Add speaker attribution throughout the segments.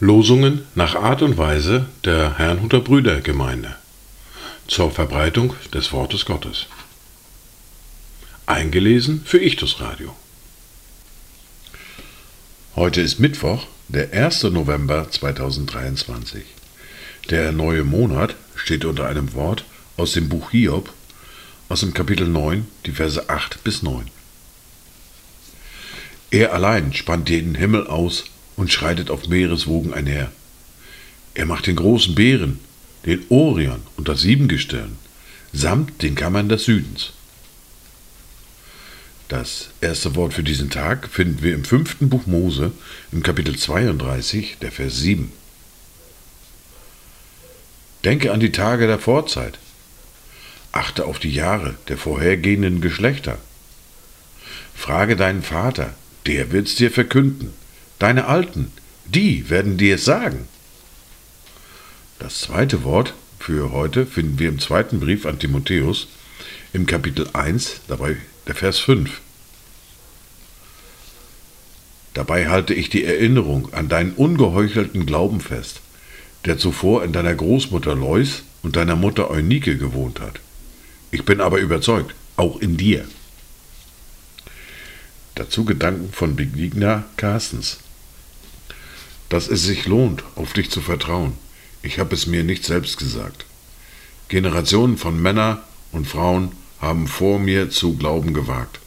Speaker 1: Losungen nach Art und Weise der Herrnhuter Brüdergemeinde zur Verbreitung des Wortes Gottes. Eingelesen für Ichtus Radio. Heute ist Mittwoch, der 1. November 2023. Der neue Monat steht unter einem Wort aus dem Buch Hiob, aus dem Kapitel 9, die Verse 8 bis 9. Er allein spannt den Himmel aus und schreitet auf Meereswogen einher. Er macht den großen Bären, den Orion und das Siebengestirn, samt den Kammern des Südens. Das erste Wort für diesen Tag finden wir im fünften Buch Mose, im Kapitel 32, der Vers 7. Denke an die Tage der Vorzeit. Achte auf die Jahre der vorhergehenden Geschlechter. Frage deinen Vater, der wird's dir verkünden. Deine Alten, die werden dir es sagen. Das zweite Wort für heute finden wir im zweiten Brief an Timotheus im Kapitel 1, dabei der Vers 5. Dabei halte ich die Erinnerung an deinen ungeheuchelten Glauben fest, der zuvor in deiner Großmutter Lois und deiner Mutter Eunike gewohnt hat. Ich bin aber überzeugt, auch in dir. Dazu Gedanken von Begegner Carstens. Dass es sich lohnt, auf dich zu vertrauen. Ich habe es mir nicht selbst gesagt. Generationen von Männern und Frauen haben vor mir zu glauben gewagt.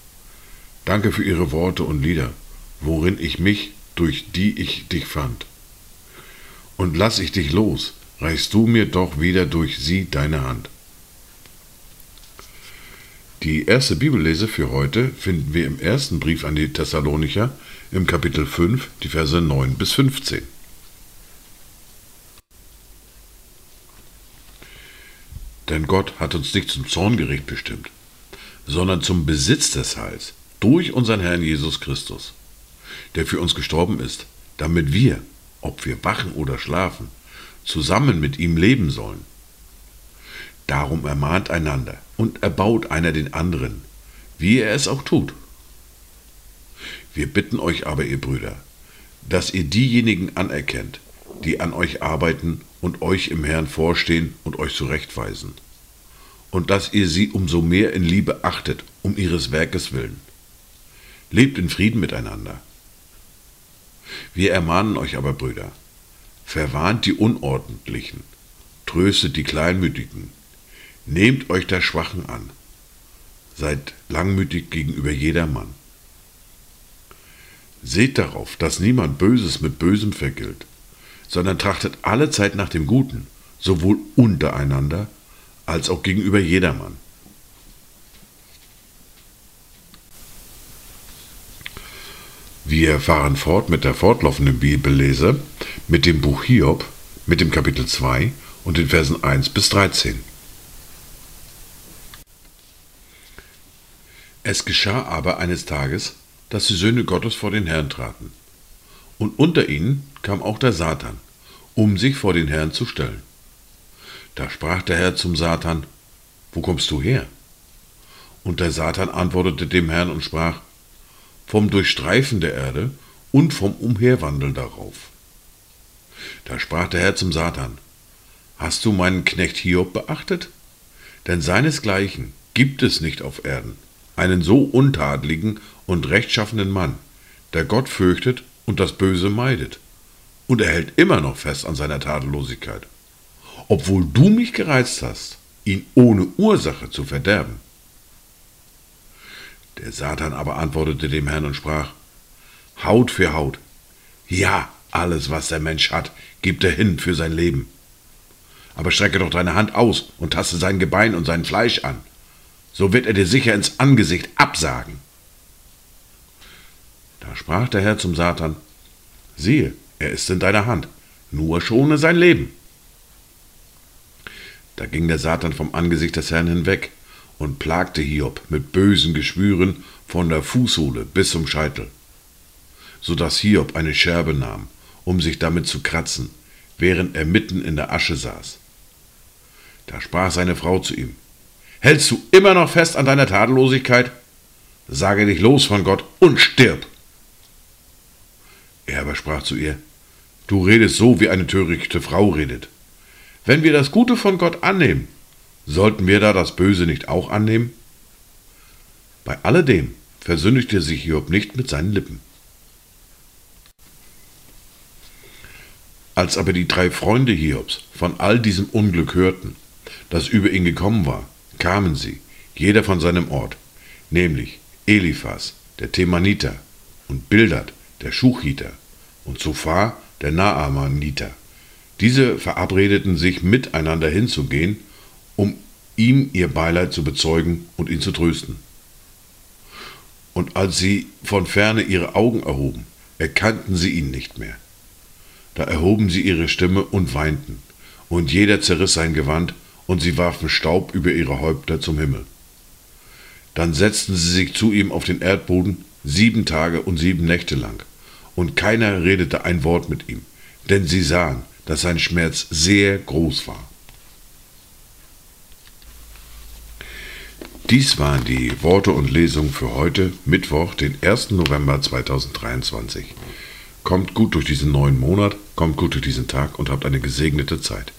Speaker 1: Danke für Ihre Worte und Lieder, worin ich mich, durch die ich dich fand. Und lass ich dich los, reichst du mir doch wieder durch sie deine Hand. Die erste Bibellese für heute finden wir im ersten Brief an die Thessalonicher im Kapitel 5, die Verse 9 bis 15. Denn Gott hat uns nicht zum Zorngericht bestimmt, sondern zum Besitz des Heils durch unseren Herrn Jesus Christus, der für uns gestorben ist, damit wir, ob wir wachen oder schlafen, zusammen mit ihm leben sollen. Darum ermahnt einander und erbaut einer den anderen, wie er es auch tut. Wir bitten euch aber, ihr Brüder, dass ihr diejenigen anerkennt, die an euch arbeiten und euch im Herrn vorstehen und euch zurechtweisen, und dass ihr sie umso mehr in Liebe achtet, um ihres Werkes willen. Lebt in Frieden miteinander. Wir ermahnen euch aber, Brüder, verwarnt die Unordentlichen, tröstet die Kleinmütigen, nehmt euch der Schwachen an, seid langmütig gegenüber jedermann. Seht darauf, dass niemand Böses mit Bösem vergilt, sondern trachtet alle Zeit nach dem Guten, sowohl untereinander als auch gegenüber jedermann. Wir fahren fort mit der fortlaufenden Bibellese, mit dem Buch Hiob, mit dem Kapitel 2 und den Versen 1 bis 13. Es geschah aber eines Tages, dass die Söhne Gottes vor den Herrn traten. Und unter ihnen kam auch der Satan, um sich vor den Herrn zu stellen. Da sprach der Herr zum Satan, Wo kommst du her? Und der Satan antwortete dem Herrn und sprach, Vom Durchstreifen der Erde und vom Umherwandeln darauf. Da sprach der Herr zum Satan, Hast du meinen Knecht Hiob beachtet? Denn seinesgleichen gibt es nicht auf Erden, einen so untadligen und rechtschaffenen Mann, der Gott fürchtet und das Böse meidet. Und er hält immer noch fest an seiner Tadellosigkeit, obwohl du mich gereizt hast, ihn ohne Ursache zu verderben. Der Satan aber antwortete dem Herrn und sprach, Haut für Haut, ja, alles, was der Mensch hat, gibt er hin für sein Leben. Aber strecke doch deine Hand aus und taste sein Gebein und sein Fleisch an so wird er dir sicher ins Angesicht absagen. Da sprach der Herr zum Satan, siehe, er ist in deiner Hand, nur schone sein Leben. Da ging der Satan vom Angesicht des Herrn hinweg und plagte Hiob mit bösen Geschwüren von der Fußsohle bis zum Scheitel, so dass Hiob eine Scherbe nahm, um sich damit zu kratzen, während er mitten in der Asche saß. Da sprach seine Frau zu ihm, Hältst du immer noch fest an deiner Tadellosigkeit? sage dich los von Gott und stirb. Er aber sprach zu ihr, Du redest so, wie eine törichte Frau redet. Wenn wir das Gute von Gott annehmen, sollten wir da das Böse nicht auch annehmen? Bei alledem versündigte sich Hiob nicht mit seinen Lippen. Als aber die drei Freunde Hiobs von all diesem Unglück hörten, das über ihn gekommen war, kamen sie, jeder von seinem Ort, nämlich Eliphas, der Themaniter, und Bildad, der Schuchiter, und Zophar, der Naamaniter. Diese verabredeten sich miteinander hinzugehen, um ihm ihr Beileid zu bezeugen und ihn zu trösten. Und als sie von ferne ihre Augen erhoben, erkannten sie ihn nicht mehr. Da erhoben sie ihre Stimme und weinten, und jeder zerriss sein Gewand, und sie warfen Staub über ihre Häupter zum Himmel. Dann setzten sie sich zu ihm auf den Erdboden sieben Tage und sieben Nächte lang, und keiner redete ein Wort mit ihm, denn sie sahen, dass sein Schmerz sehr groß war. Dies waren die Worte und Lesungen für heute, Mittwoch, den 1. November 2023. Kommt gut durch diesen neuen Monat, kommt gut durch diesen Tag und habt eine gesegnete Zeit.